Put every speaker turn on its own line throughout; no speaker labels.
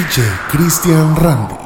DJ Christian
Randy.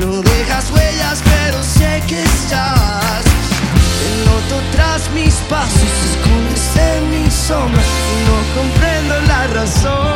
No dejas huellas, pero sé que estás. El loto tras mis pasos, escondes en mi sombra. No comprendo la razón.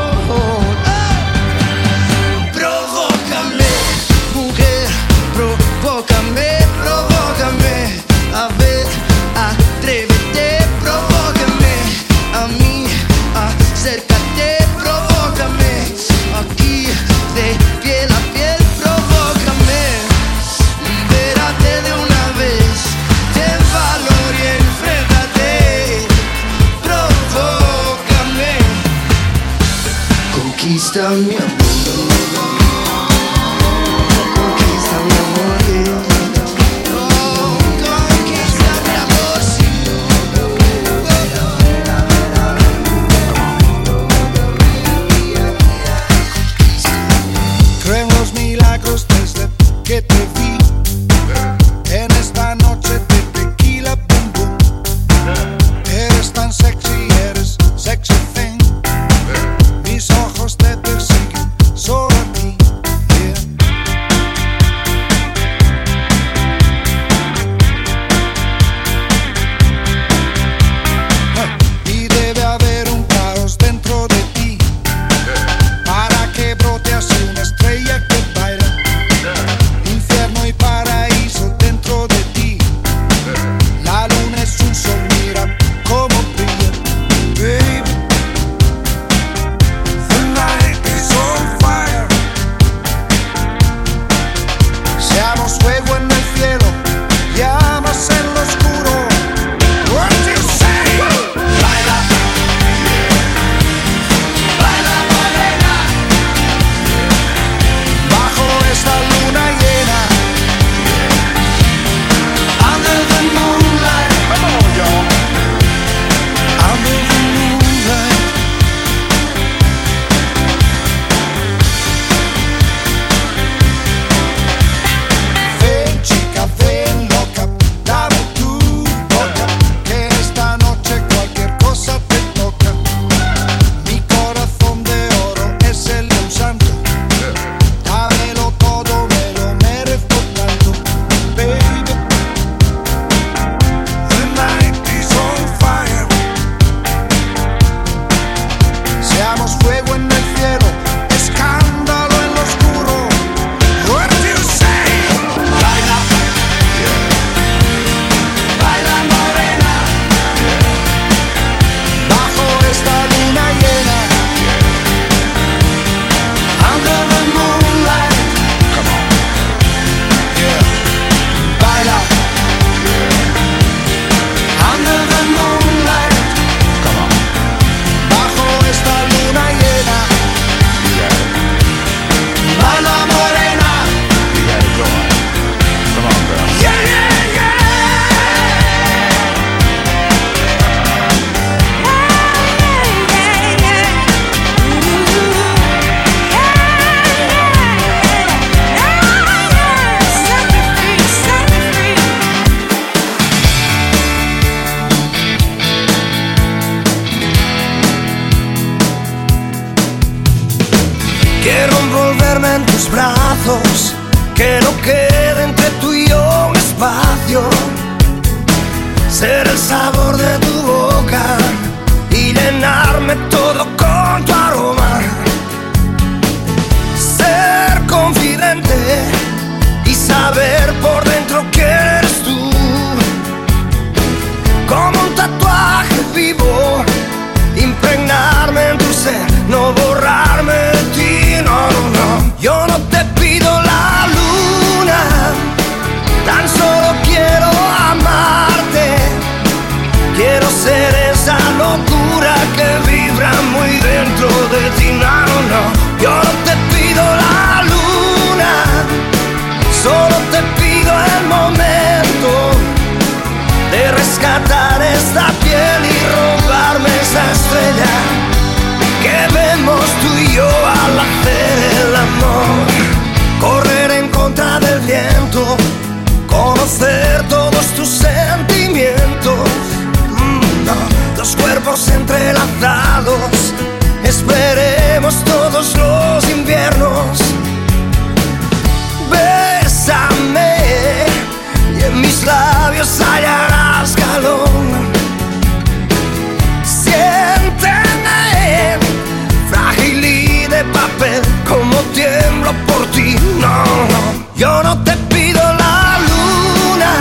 No, no, yo no te pido la luna,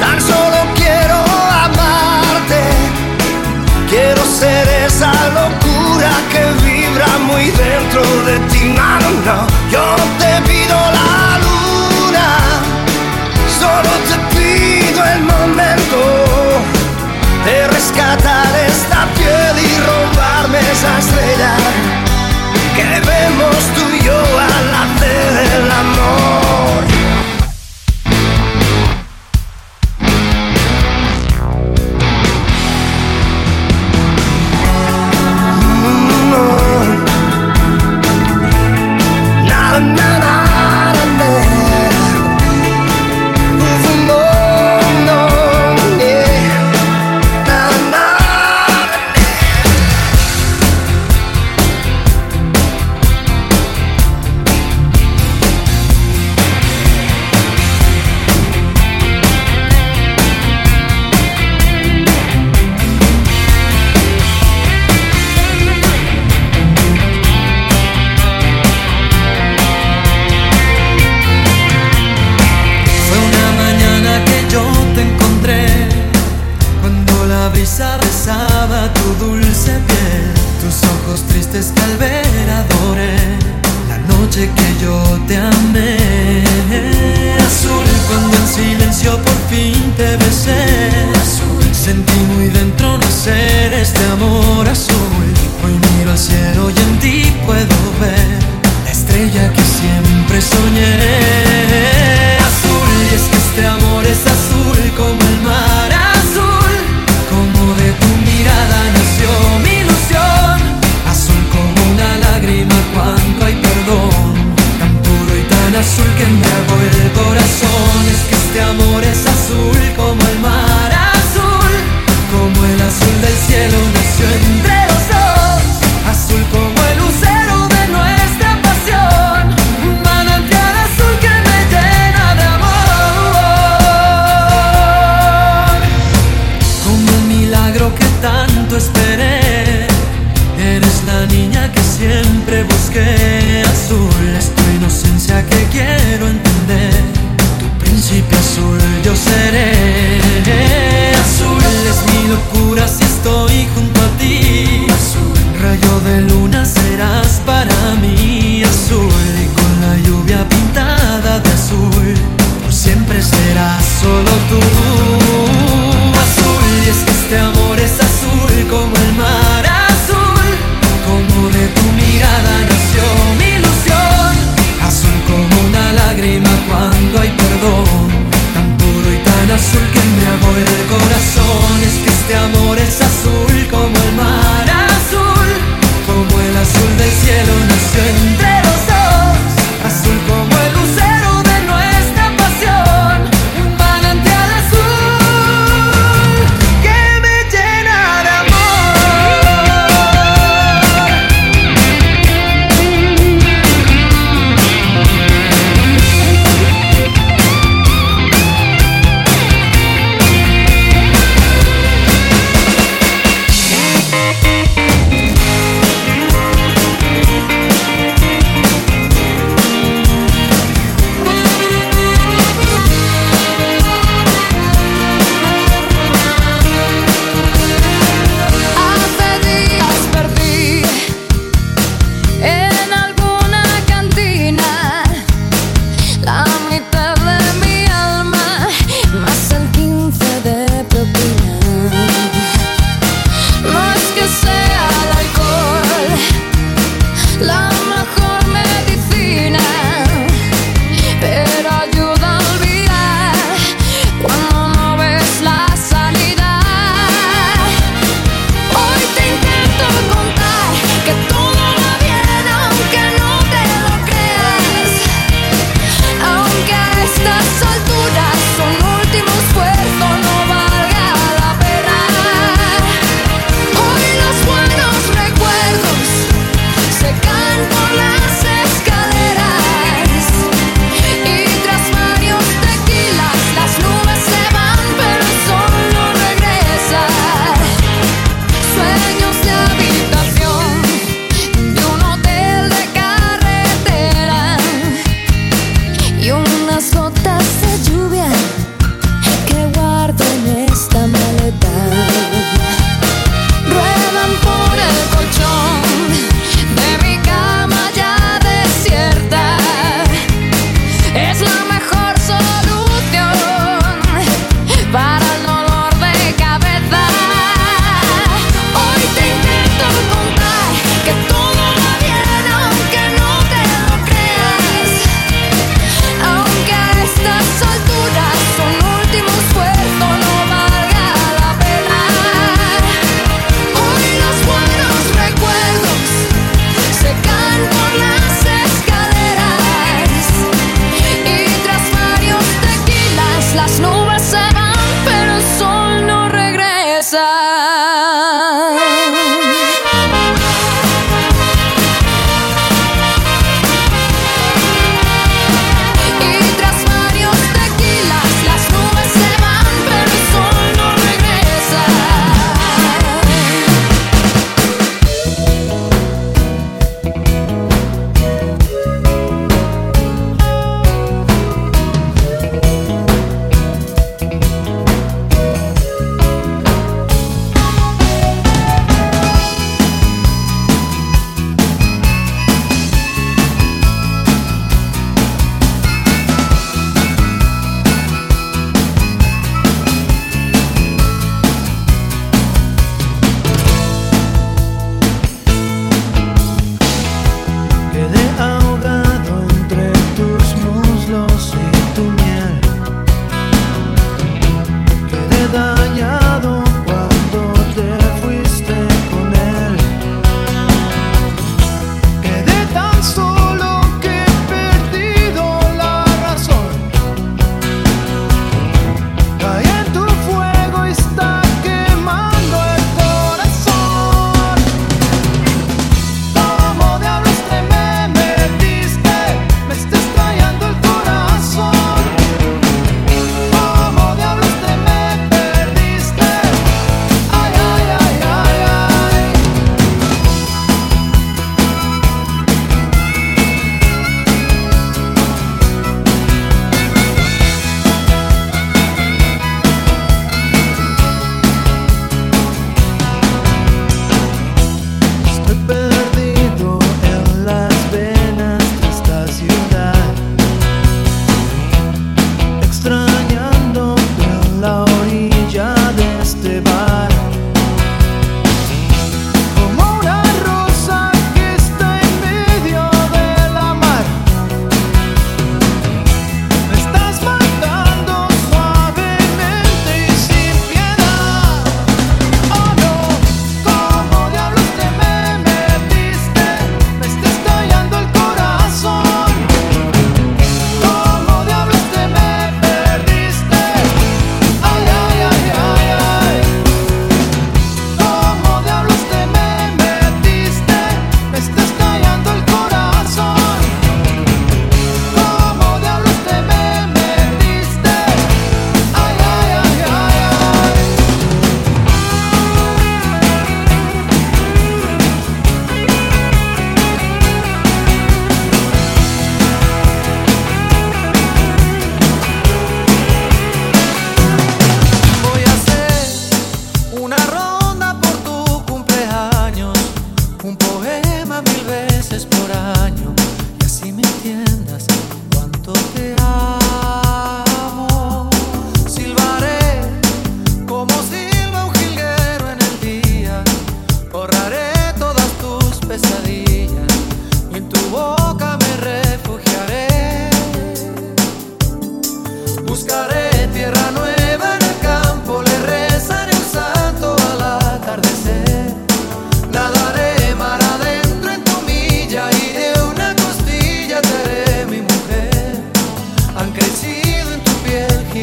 tan solo quiero amarte. Quiero ser esa locura que vibra muy dentro de ti. No, no, yo no te pido la luna, solo te pido el momento de rescatar esta piel y robarme esas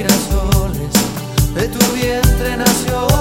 de tu vientre nació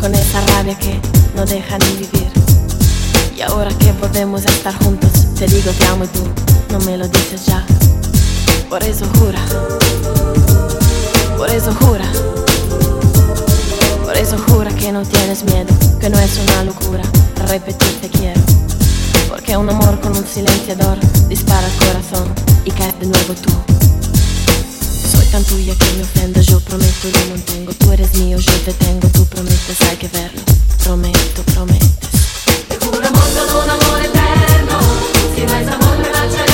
con esa rabia que no deja ni vivir. Y ahora que podemos estar juntos, te digo te amo y tú no
me lo dices ya. Por eso jura, por eso jura, por eso jura que no tienes miedo, que no es una locura repetir te quiero. Porque un amor con un silenciador dispara el corazón y caes de nuevo tú. cantulla que me ofendo Yo prometo y lo mantengo Tú eres mío, yo te tengo Tú prometes, hay que verlo Prometto, prometes Te juro amor con un amor eterno. Si no es amor me la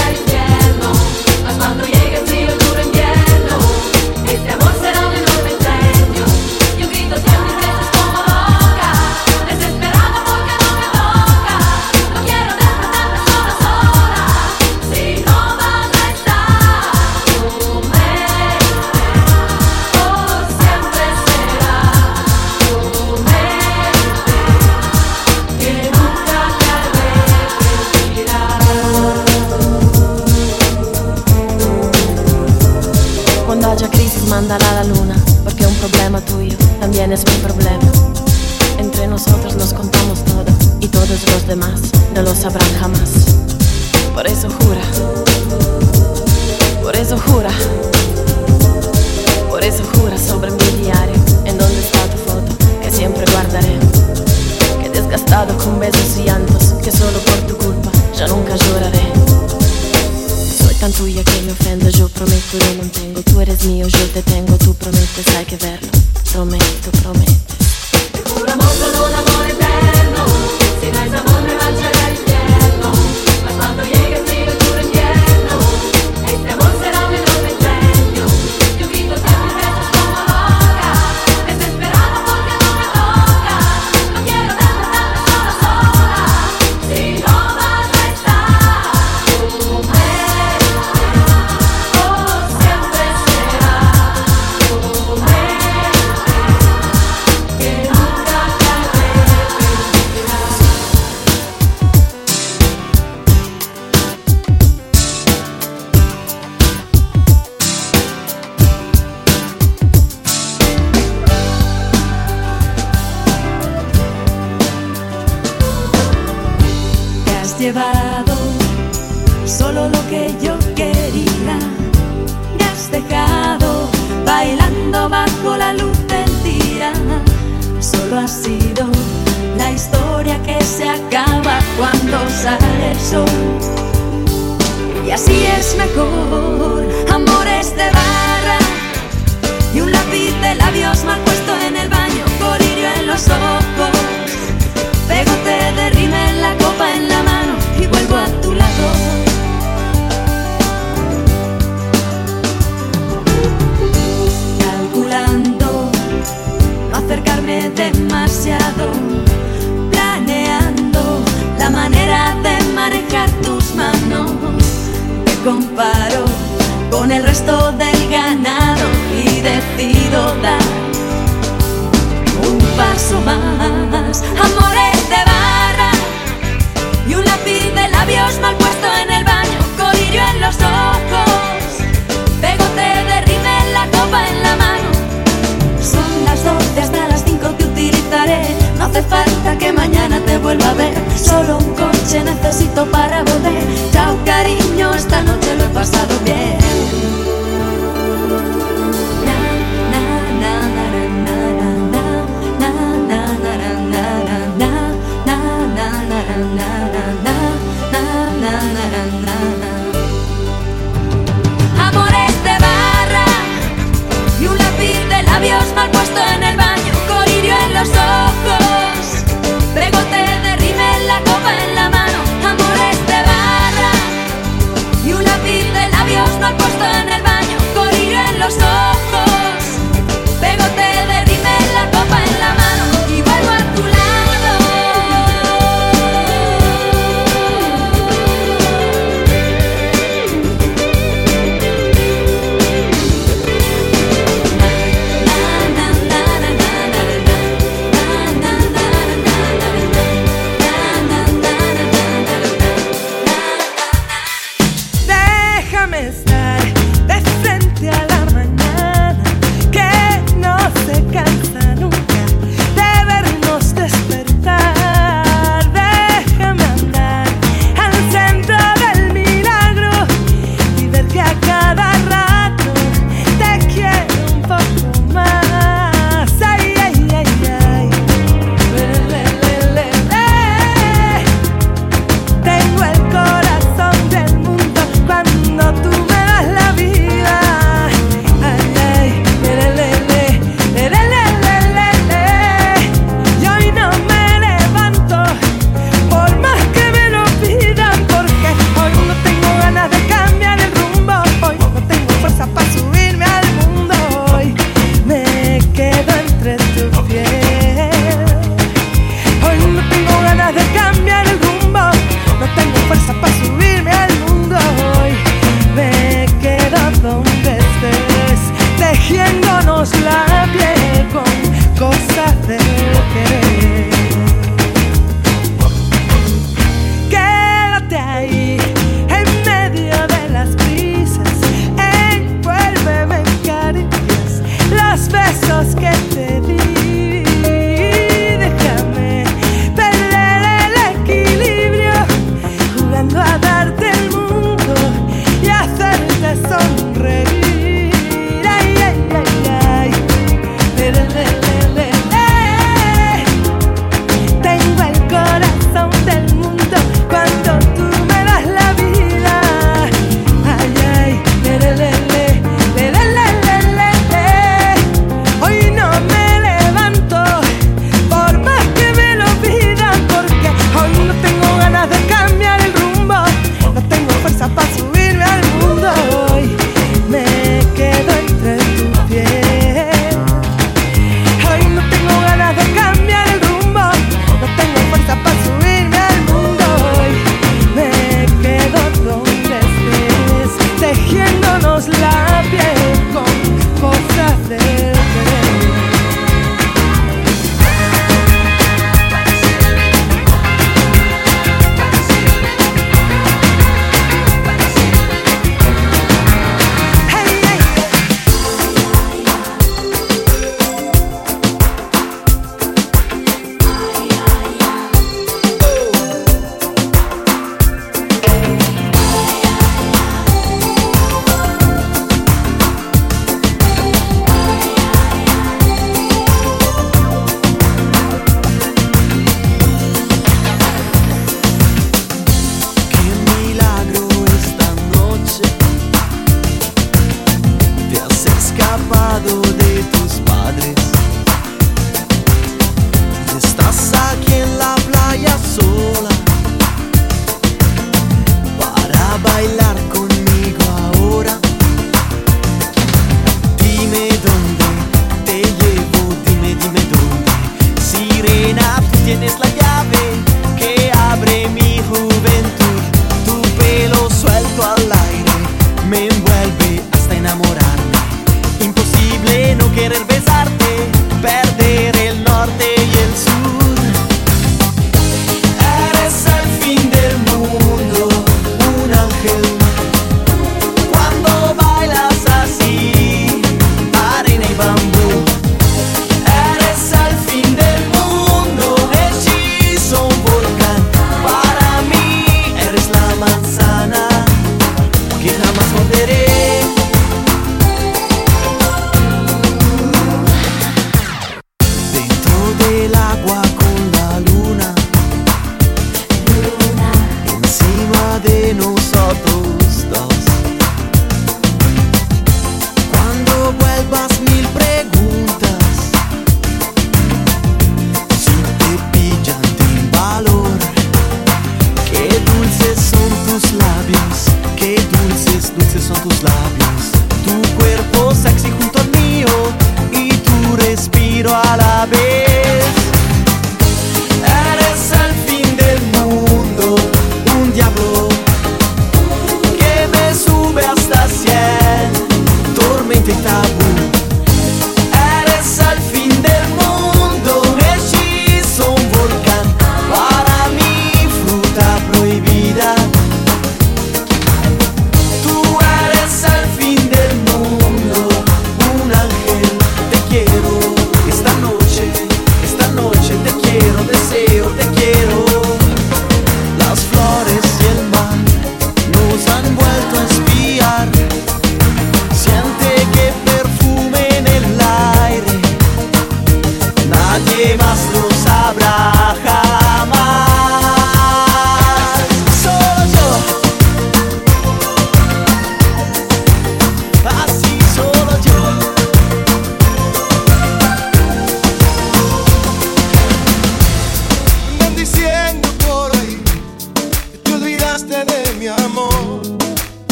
longer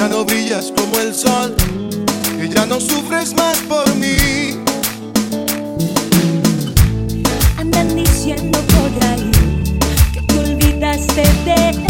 ya no brillas como el sol, que ya no sufres más por mí. Andan diciendo por ahí que te olvidaste de
él.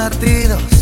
latidos.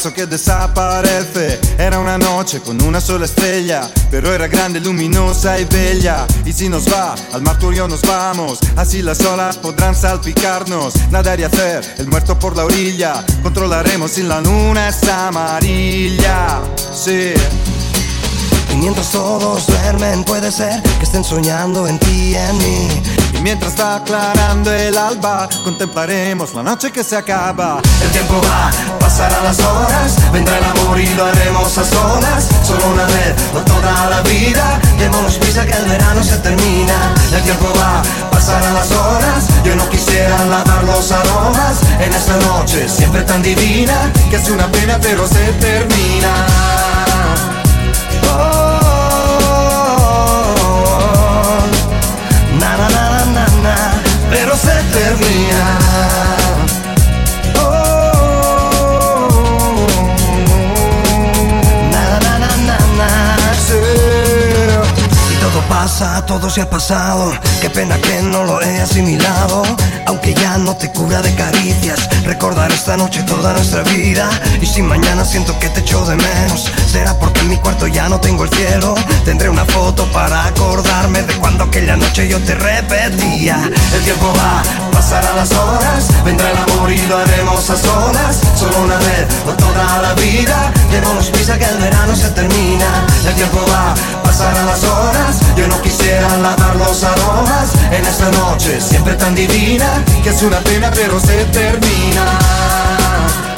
Ocaso que desaparece. Era una noche con una sola estrella, pero era grande, luminosa y bella. Y si nos va, al mar tú y yo nos vamos. Así las olas podrán salpicarnos. Nadar y hacer el muerto por la orilla. Controlaremos si la luna es amarilla. Sí.
Y mientras todos duermen puede ser que estén soñando en ti y en mí.
Y mientras va aclarando el alba, contemplaremos la noche que se acaba.
El tiempo va, pasarán las horas, vendrá el amor y lo haremos a solas. Solo una vez, no toda la vida. Démonos prisa que el verano se termina. El tiempo va, pasarán las horas. Yo no quisiera lavar los aromas en esta noche siempre tan divina.
Que es una pena, pero se termina.
Oh, na na na pero se termina. Pasa, todo se ha pasado. Qué pena que no lo he asimilado. Aunque ya no te cura de caricias, recordar esta noche toda nuestra vida. Y si mañana siento que te echo de menos, será porque en mi cuarto ya no tengo el cielo. Tendré una foto para acordarme de cuando aquella noche yo te repetía. El tiempo va, pasarán las horas, vendrá el amor y lo haremos a solas. Solo una vez, no toda la vida. Démonos prisa que el verano se termina. El tiempo va, las horas. Yo no quisiera lavar los aromas en esta noche siempre tan divina.
Que es una pena, pero se termina.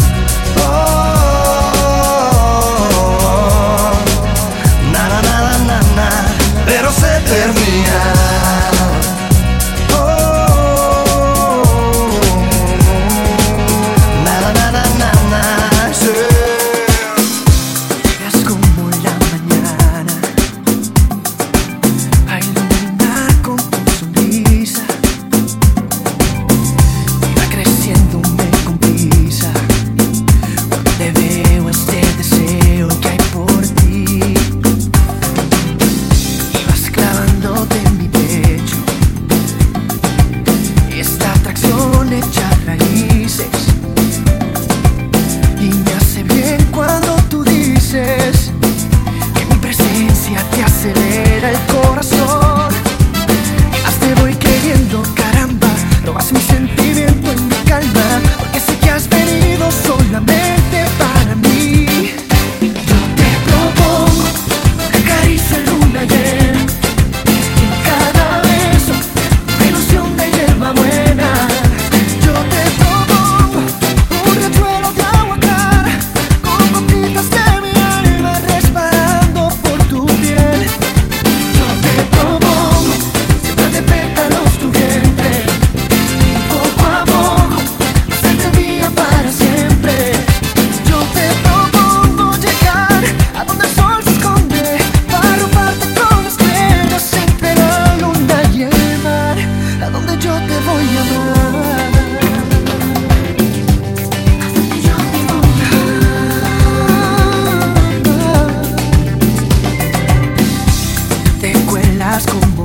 Como
brisa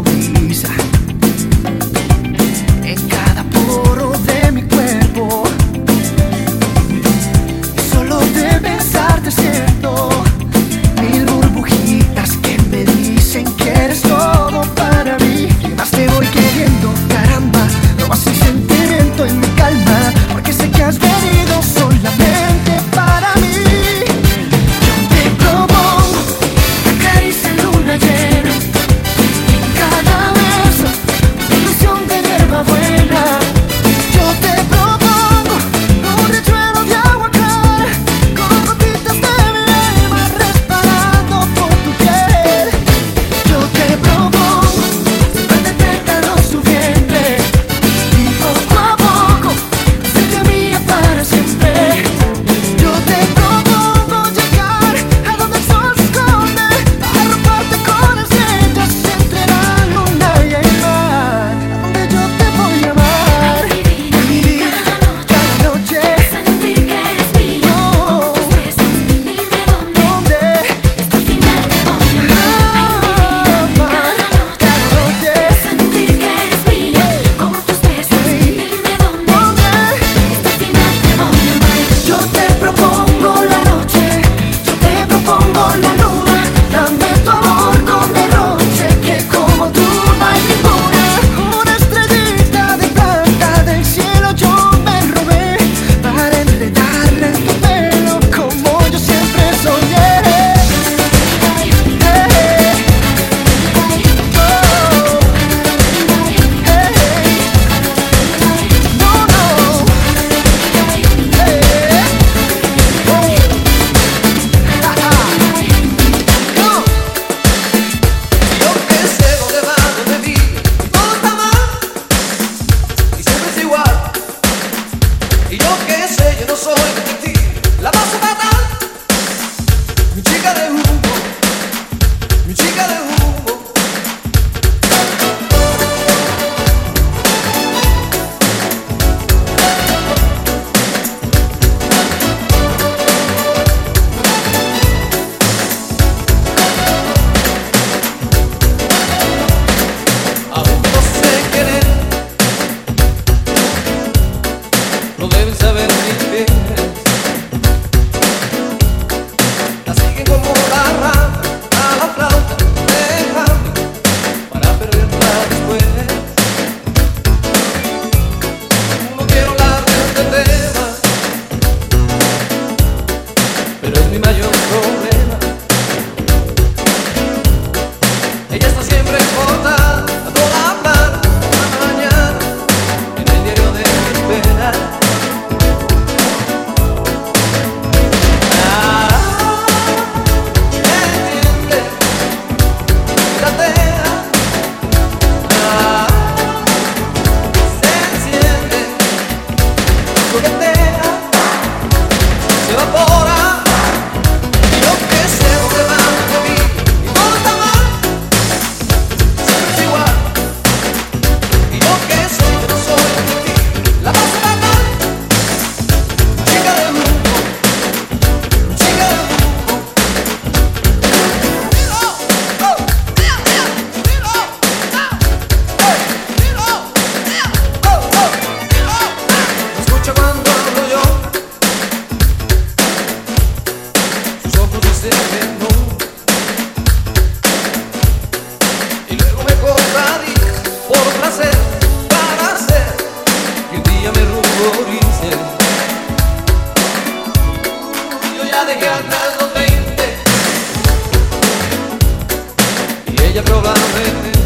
ella probablemente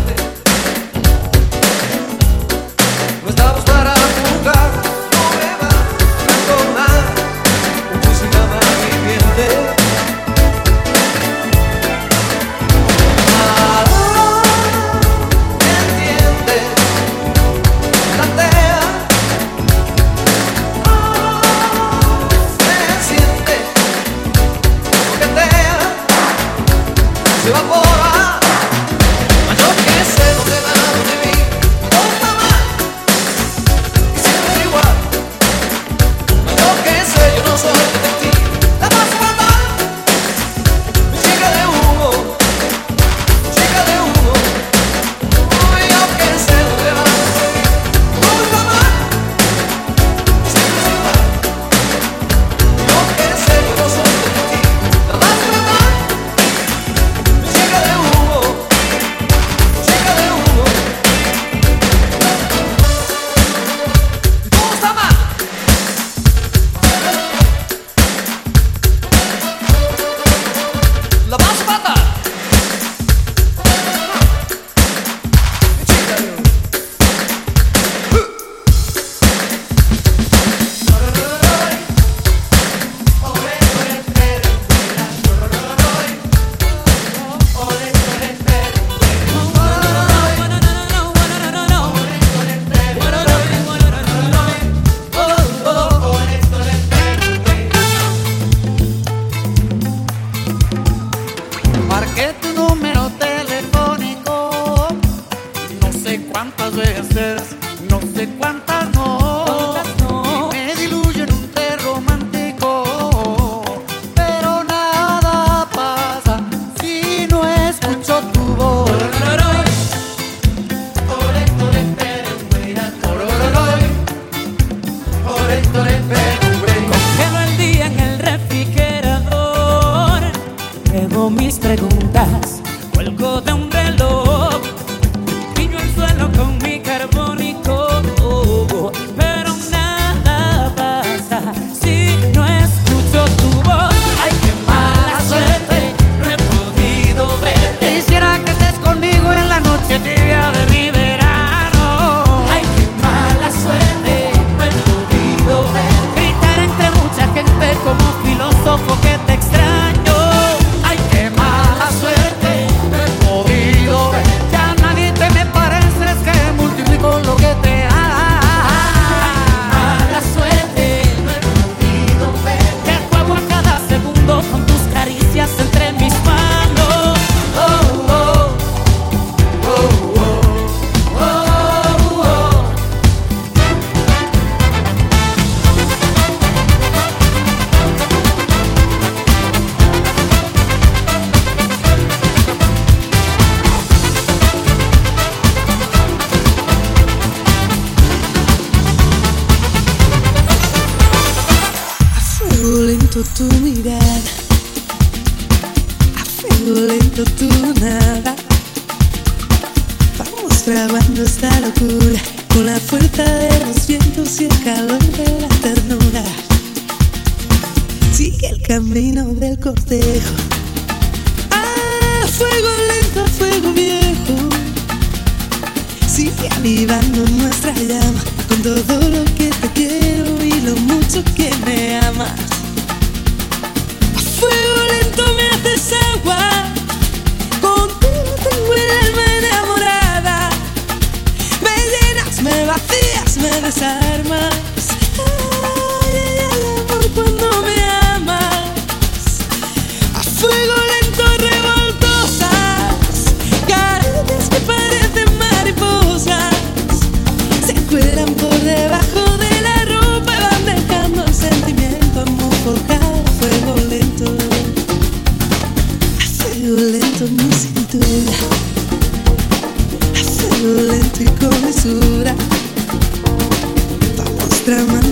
lento y con mesura. Vamos tramando